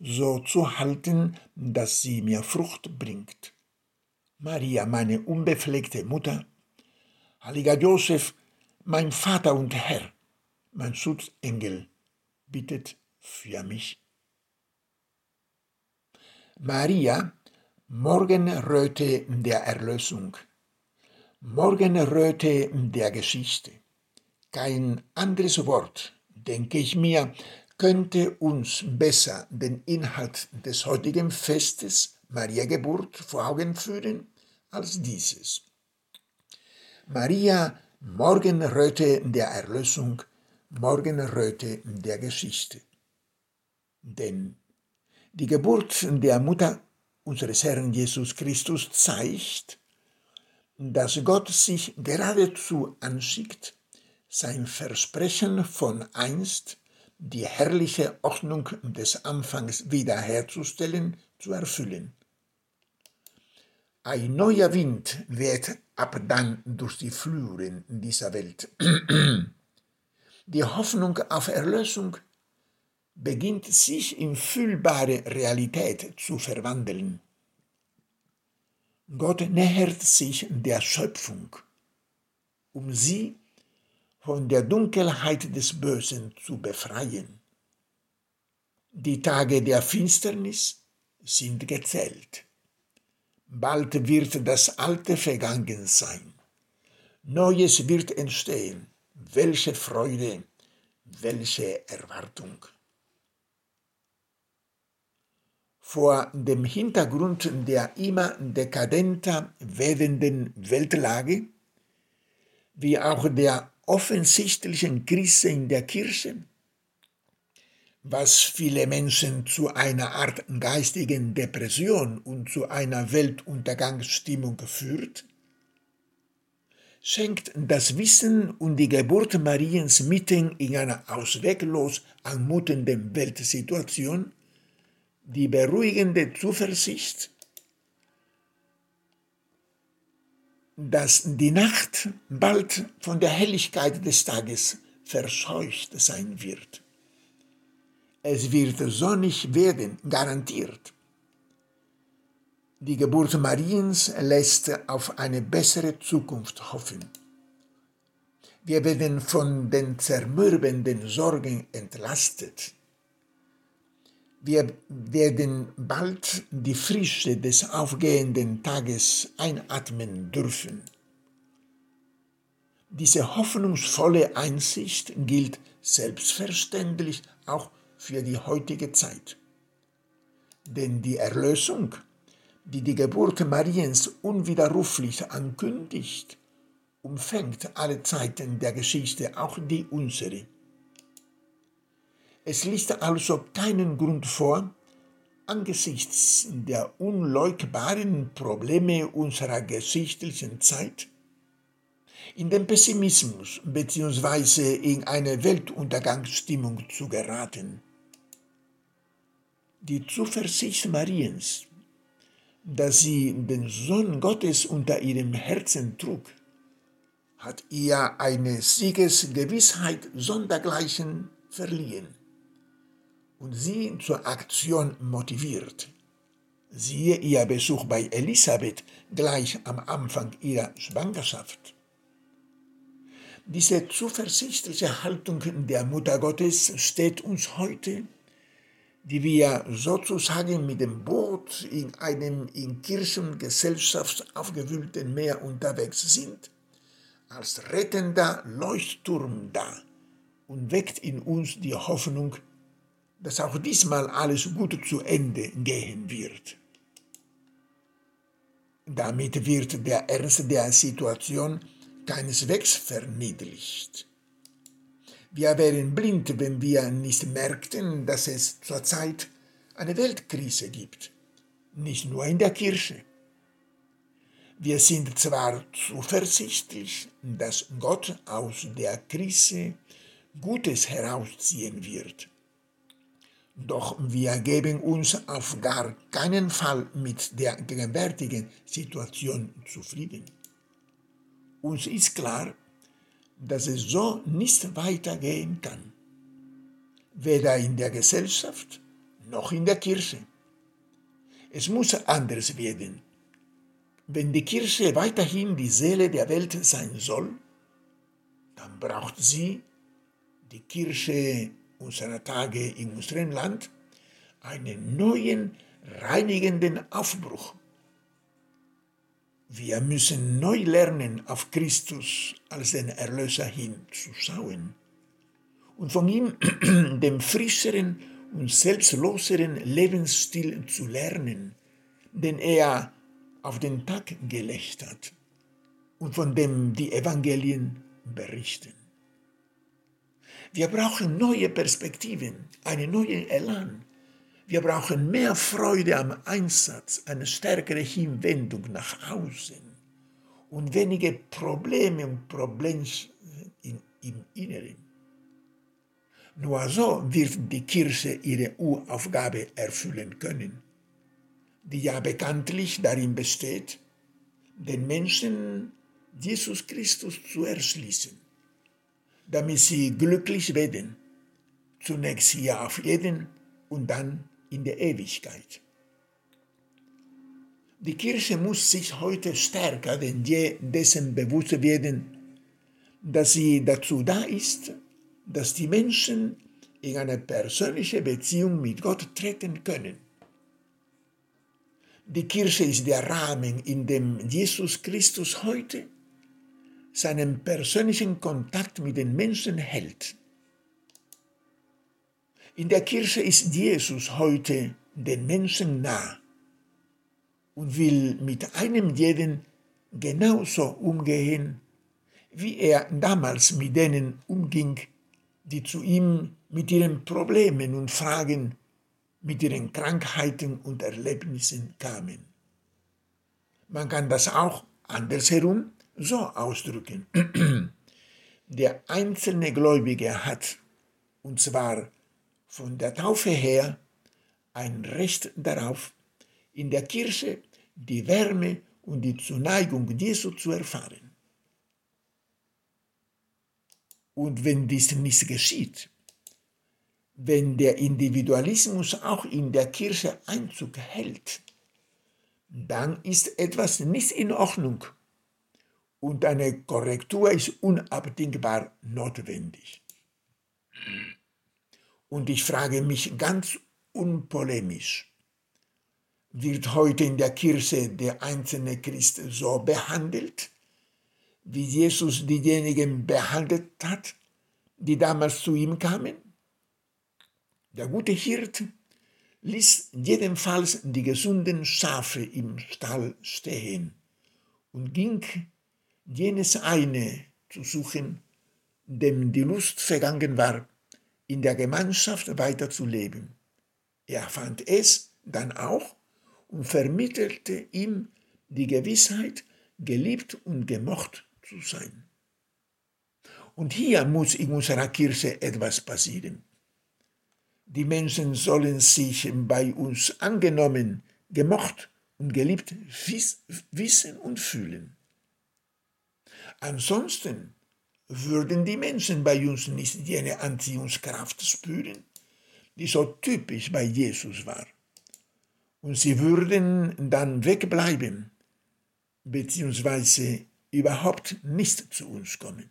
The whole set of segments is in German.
so zu halten, dass sie mir Frucht bringt. Maria, meine unbefleckte Mutter, heiliger Josef, mein Vater und Herr, mein Schutzengel, bittet für mich. Maria, Morgenröte der Erlösung, Morgenröte der Geschichte. Kein anderes Wort denke ich mir, könnte uns besser den Inhalt des heutigen Festes Maria Geburt vor Augen führen als dieses. Maria, Morgenröte der Erlösung, Morgenröte der Geschichte. Denn die Geburt der Mutter unseres Herrn Jesus Christus zeigt, dass Gott sich geradezu anschickt, sein Versprechen von einst, die herrliche Ordnung des Anfangs wiederherzustellen, zu erfüllen. Ein neuer Wind weht ab dann durch die Fluren dieser Welt. Die Hoffnung auf Erlösung beginnt sich in fühlbare Realität zu verwandeln. Gott nähert sich der Schöpfung, um sie von der Dunkelheit des Bösen zu befreien. Die Tage der Finsternis sind gezählt. Bald wird das Alte vergangen sein. Neues wird entstehen. Welche Freude, welche Erwartung. Vor dem Hintergrund der immer dekadenter werdenden Weltlage, wie auch der offensichtlichen Krise in der Kirche, was viele Menschen zu einer Art geistigen Depression und zu einer Weltuntergangsstimmung führt, schenkt das Wissen und die Geburt Mariens mitten in einer ausweglos anmutenden Weltsituation die beruhigende Zuversicht, dass die Nacht bald von der Helligkeit des Tages verscheucht sein wird. Es wird sonnig werden, garantiert. Die Geburt Mariens lässt auf eine bessere Zukunft hoffen. Wir werden von den zermürbenden Sorgen entlastet. Wir werden bald die Frische des aufgehenden Tages einatmen dürfen. Diese hoffnungsvolle Einsicht gilt selbstverständlich auch für die heutige Zeit. Denn die Erlösung, die die Geburt Mariens unwiderruflich ankündigt, umfängt alle Zeiten der Geschichte, auch die unsere. Es liegt also keinen Grund vor, angesichts der unleugbaren Probleme unserer geschichtlichen Zeit, in den Pessimismus bzw. in eine Weltuntergangsstimmung zu geraten. Die Zuversicht Mariens, dass sie den Sohn Gottes unter ihrem Herzen trug, hat ihr eine Siegesgewissheit sondergleichen verliehen und sie zur Aktion motiviert. Siehe ihr Besuch bei Elisabeth gleich am Anfang ihrer Schwangerschaft. Diese zuversichtliche Haltung der Mutter Gottes steht uns heute, die wir sozusagen mit dem Boot in einem in Kirchengesellschaft aufgewühlten Meer unterwegs sind, als rettender Leuchtturm da und weckt in uns die Hoffnung, dass auch diesmal alles gut zu Ende gehen wird. Damit wird der Ernst der Situation keineswegs verniedlicht. Wir wären blind, wenn wir nicht merkten, dass es zurzeit eine Weltkrise gibt, nicht nur in der Kirche. Wir sind zwar zuversichtlich, dass Gott aus der Krise Gutes herausziehen wird, doch wir geben uns auf gar keinen Fall mit der gegenwärtigen Situation zufrieden. Uns ist klar, dass es so nicht weitergehen kann, weder in der Gesellschaft noch in der Kirche. Es muss anders werden. Wenn die Kirche weiterhin die Seele der Welt sein soll, dann braucht sie, die Kirche unserer Tage in unserem Land, einen neuen, reinigenden Aufbruch. Wir müssen neu lernen, auf Christus als den Erlöser hinzuschauen und von ihm, dem frischeren und selbstloseren Lebensstil zu lernen, den er auf den Tag gelegt hat und von dem die Evangelien berichten. Wir brauchen neue Perspektiven, einen neuen Elan. Wir brauchen mehr Freude am Einsatz, eine stärkere Hinwendung nach außen und weniger Probleme und Probleme im Inneren. Nur so wird die Kirche ihre Uraufgabe erfüllen können, die ja bekanntlich darin besteht, den Menschen Jesus Christus zu erschließen, damit sie glücklich werden, zunächst hier auf Erden und dann in der Ewigkeit. Die Kirche muss sich heute stärker denn je dessen bewusst werden, dass sie dazu da ist, dass die Menschen in eine persönliche Beziehung mit Gott treten können. Die Kirche ist der Rahmen, in dem Jesus Christus heute seinen persönlichen Kontakt mit den Menschen hält. In der Kirche ist Jesus heute den Menschen nah und will mit einem jeden genauso umgehen, wie er damals mit denen umging, die zu ihm mit ihren Problemen und Fragen, mit ihren Krankheiten und Erlebnissen kamen. Man kann das auch andersherum so ausdrücken. Der einzelne Gläubige hat, und zwar von der Taufe her, ein Recht darauf, in der Kirche die Wärme und die Zuneigung Jesu zu erfahren. Und wenn dies nicht geschieht, wenn der Individualismus auch in der Kirche Einzug hält, dann ist etwas nicht in Ordnung und eine Korrektur ist unabdingbar notwendig. Und ich frage mich ganz unpolemisch, wird heute in der Kirche der einzelne Christ so behandelt? wie Jesus diejenigen behandelt hat, die damals zu ihm kamen? Der gute Hirt ließ jedenfalls die gesunden Schafe im Stall stehen und ging jenes eine zu suchen, dem die Lust vergangen war, in der Gemeinschaft weiterzuleben. Er fand es dann auch und vermittelte ihm die Gewissheit, geliebt und gemocht zu sein. Und hier muss in unserer Kirche etwas passieren. Die Menschen sollen sich bei uns angenommen, gemocht und geliebt wissen und fühlen. Ansonsten würden die Menschen bei uns nicht jene Anziehungskraft spüren, die so typisch bei Jesus war. Und sie würden dann wegbleiben, beziehungsweise überhaupt nicht zu uns kommen.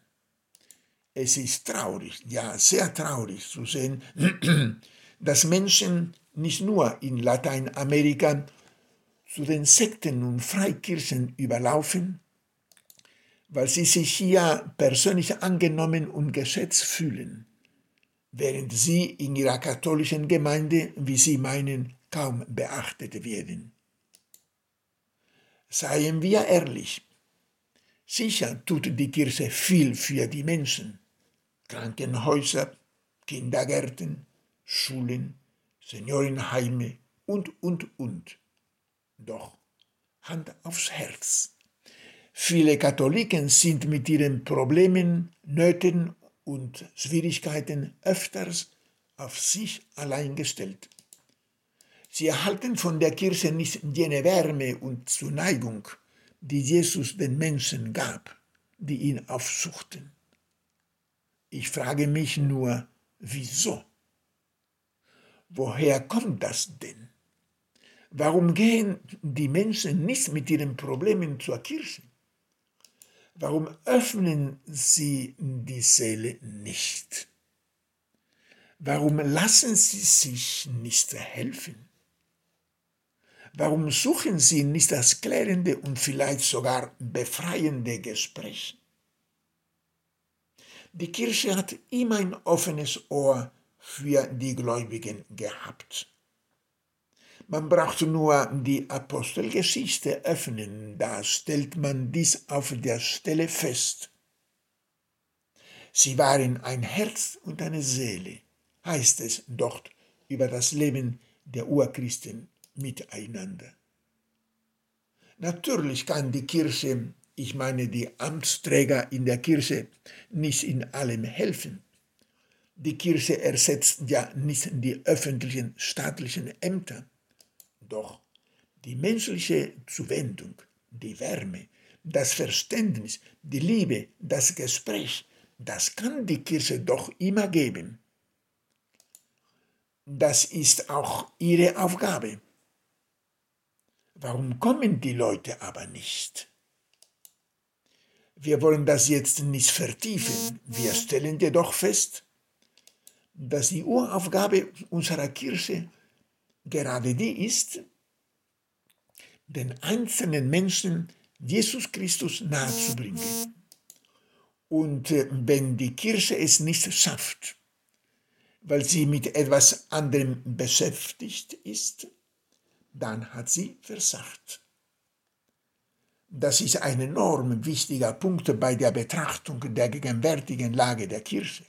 Es ist traurig, ja sehr traurig zu sehen, dass Menschen nicht nur in Lateinamerika zu den Sekten und Freikirchen überlaufen, weil sie sich hier persönlich angenommen und geschätzt fühlen, während sie in ihrer katholischen Gemeinde, wie sie meinen, kaum beachtet werden. Seien wir ehrlich, Sicher tut die Kirche viel für die Menschen. Krankenhäuser, Kindergärten, Schulen, Seniorenheime und, und, und. Doch Hand aufs Herz. Viele Katholiken sind mit ihren Problemen, Nöten und Schwierigkeiten öfters auf sich allein gestellt. Sie erhalten von der Kirche nicht jene Wärme und Zuneigung, die Jesus den Menschen gab, die ihn aufsuchten. Ich frage mich nur, wieso? Woher kommt das denn? Warum gehen die Menschen nicht mit ihren Problemen zur Kirche? Warum öffnen sie die Seele nicht? Warum lassen sie sich nicht helfen? Warum suchen sie nicht das klärende und vielleicht sogar befreiende Gespräch? Die Kirche hat immer ein offenes Ohr für die Gläubigen gehabt. Man braucht nur die Apostelgeschichte öffnen, da stellt man dies auf der Stelle fest. Sie waren ein Herz und eine Seele, heißt es dort über das Leben der Urchristen miteinander. Natürlich kann die Kirche, ich meine die Amtsträger in der Kirche, nicht in allem helfen. Die Kirche ersetzt ja nicht die öffentlichen staatlichen Ämter. Doch die menschliche Zuwendung, die Wärme, das Verständnis, die Liebe, das Gespräch, das kann die Kirche doch immer geben. Das ist auch ihre Aufgabe. Warum kommen die Leute aber nicht? Wir wollen das jetzt nicht vertiefen. Wir stellen jedoch fest, dass die Uraufgabe unserer Kirche gerade die ist, den einzelnen Menschen Jesus Christus nahezubringen. Und äh, wenn die Kirche es nicht schafft, weil sie mit etwas anderem beschäftigt ist, dann hat sie versagt. Das ist ein enorm wichtiger Punkt bei der Betrachtung der gegenwärtigen Lage der Kirche.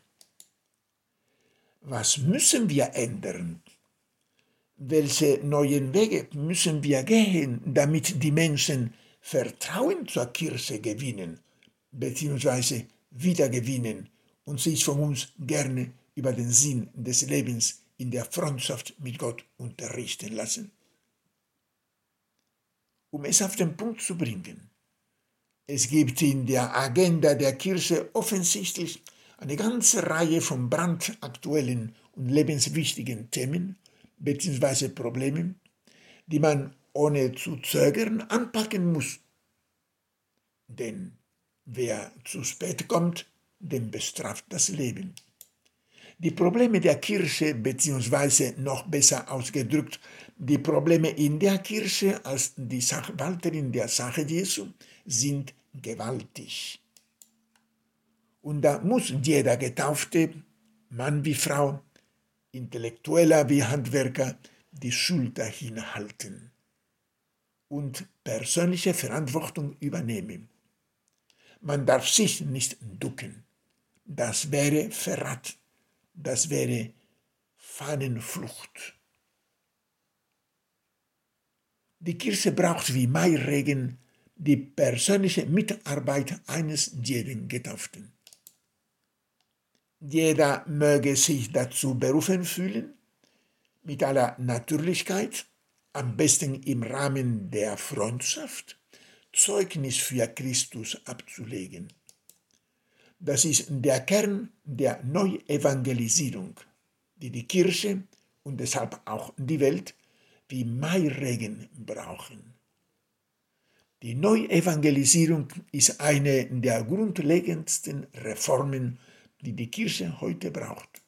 Was müssen wir ändern? Welche neuen Wege müssen wir gehen, damit die Menschen Vertrauen zur Kirche gewinnen, bzw. wiedergewinnen und sich von uns gerne über den Sinn des Lebens in der Freundschaft mit Gott unterrichten lassen? um es auf den Punkt zu bringen. Es gibt in der Agenda der Kirche offensichtlich eine ganze Reihe von brandaktuellen und lebenswichtigen Themen bzw. Problemen, die man ohne zu zögern anpacken muss. Denn wer zu spät kommt, dem bestraft das Leben. Die Probleme der Kirche, beziehungsweise noch besser ausgedrückt, die Probleme in der Kirche als die Sachwalterin der Sache Jesu sind gewaltig. Und da muss jeder Getaufte, Mann wie Frau, Intellektueller wie Handwerker, die Schulter hinhalten und persönliche Verantwortung übernehmen. Man darf sich nicht ducken. Das wäre Verrat das wäre Fahnenflucht. Die Kirche braucht wie Mairegen die persönliche Mitarbeit eines jeden Getauften. Jeder möge sich dazu berufen fühlen, mit aller Natürlichkeit, am besten im Rahmen der Freundschaft, Zeugnis für Christus abzulegen. Das ist der Kern der Neuevangelisierung, die die Kirche und deshalb auch die Welt wie Mairegen brauchen. Die Neuevangelisierung ist eine der grundlegendsten Reformen, die die Kirche heute braucht.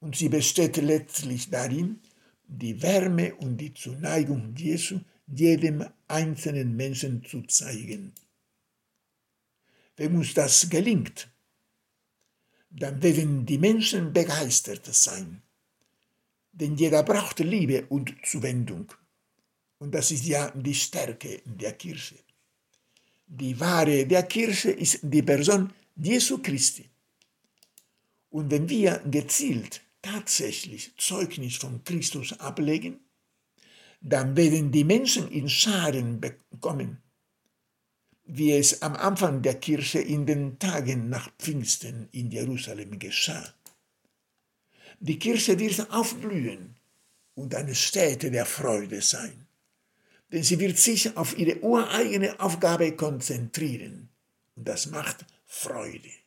Und sie besteht letztlich darin, die Wärme und die Zuneigung Jesu jedem einzelnen Menschen zu zeigen. Wenn uns das gelingt, dann werden die Menschen begeistert sein. Denn jeder braucht Liebe und Zuwendung. Und das ist ja die Stärke der Kirche. Die Ware der Kirche ist die Person Jesu Christi. Und wenn wir gezielt tatsächlich Zeugnis von Christus ablegen, dann werden die Menschen in Scharen kommen, wie es am Anfang der Kirche in den Tagen nach Pfingsten in Jerusalem geschah. Die Kirche wird aufblühen und eine Stätte der Freude sein, denn sie wird sich auf ihre ureigene Aufgabe konzentrieren und das macht Freude.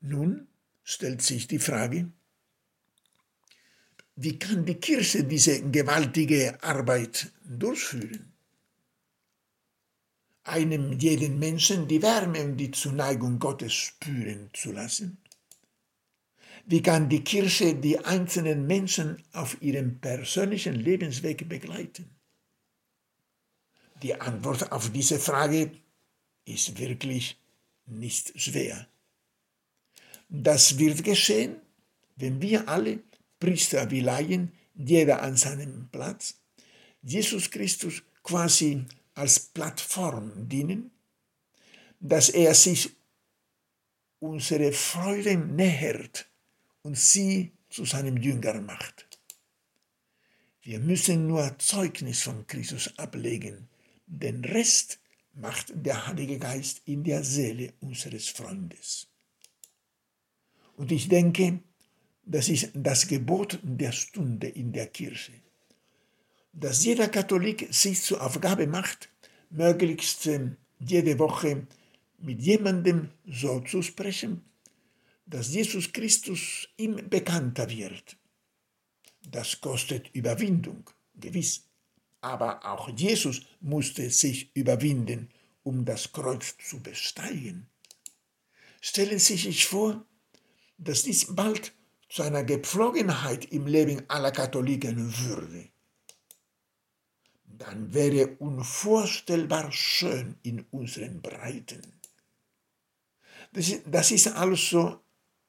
Nun stellt sich die Frage, wie kann die Kirche diese gewaltige Arbeit durchführen? Einem jeden Menschen die Wärme und die Zuneigung Gottes spüren zu lassen? Wie kann die Kirche die einzelnen Menschen auf ihrem persönlichen Lebensweg begleiten? Die Antwort auf diese Frage ist wirklich nicht schwer. Das wird geschehen, wenn wir alle, Priester wie Laien, jeder an seinem Platz, Jesus Christus quasi als Plattform dienen, dass er sich unsere Freude nähert und sie zu seinem Jünger macht. Wir müssen nur Zeugnis von Christus ablegen, den Rest macht der Heilige Geist in der Seele unseres Freundes. Und ich denke, das ist das Gebot der Stunde in der Kirche, dass jeder Katholik sich zur Aufgabe macht, möglichst ähm, jede Woche mit jemandem so zu sprechen, dass Jesus Christus ihm bekannter wird. Das kostet Überwindung, gewiss. Aber auch Jesus musste sich überwinden, um das Kreuz zu besteigen. Stellen Sie sich vor, dass dies bald zu einer Gepflogenheit im Leben aller Katholiken würde, dann wäre unvorstellbar schön in unseren Breiten. Das ist also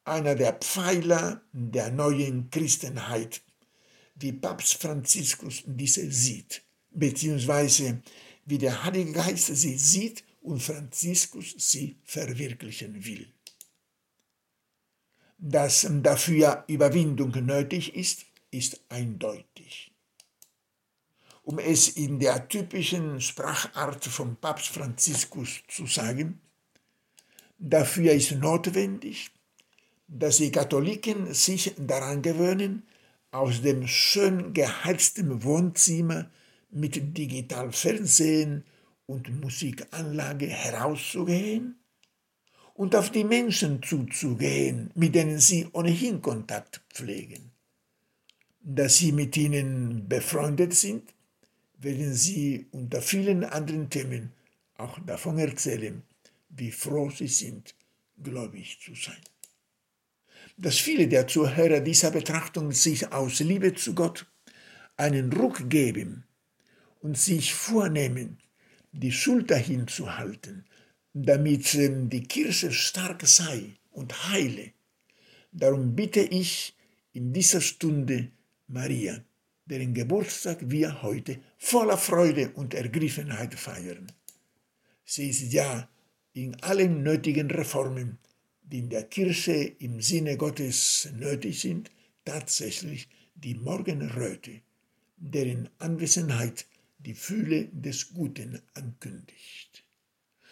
einer der Pfeiler der neuen Christenheit, wie Papst Franziskus diese sieht, beziehungsweise wie der Heilige Geist sie sieht und Franziskus sie verwirklichen will dass dafür Überwindung nötig ist, ist eindeutig. Um es in der typischen Sprachart von Papst Franziskus zu sagen, dafür ist notwendig, dass die Katholiken sich daran gewöhnen, aus dem schön geheizten Wohnzimmer mit Digitalfernsehen und Musikanlage herauszugehen und auf die Menschen zuzugehen, mit denen sie ohnehin Kontakt pflegen. Dass sie mit ihnen befreundet sind, werden sie unter vielen anderen Themen auch davon erzählen, wie froh sie sind, gläubig zu sein. Dass viele der Zuhörer dieser Betrachtung sich aus Liebe zu Gott einen Ruck geben und sich vornehmen, die Schulter hinzuhalten damit die Kirche stark sei und heile. Darum bitte ich in dieser Stunde Maria, deren Geburtstag wir heute voller Freude und Ergriffenheit feiern. Sie ist ja in allen nötigen Reformen, die in der Kirche im Sinne Gottes nötig sind, tatsächlich die Morgenröte, deren Anwesenheit die Fühle des Guten ankündigt.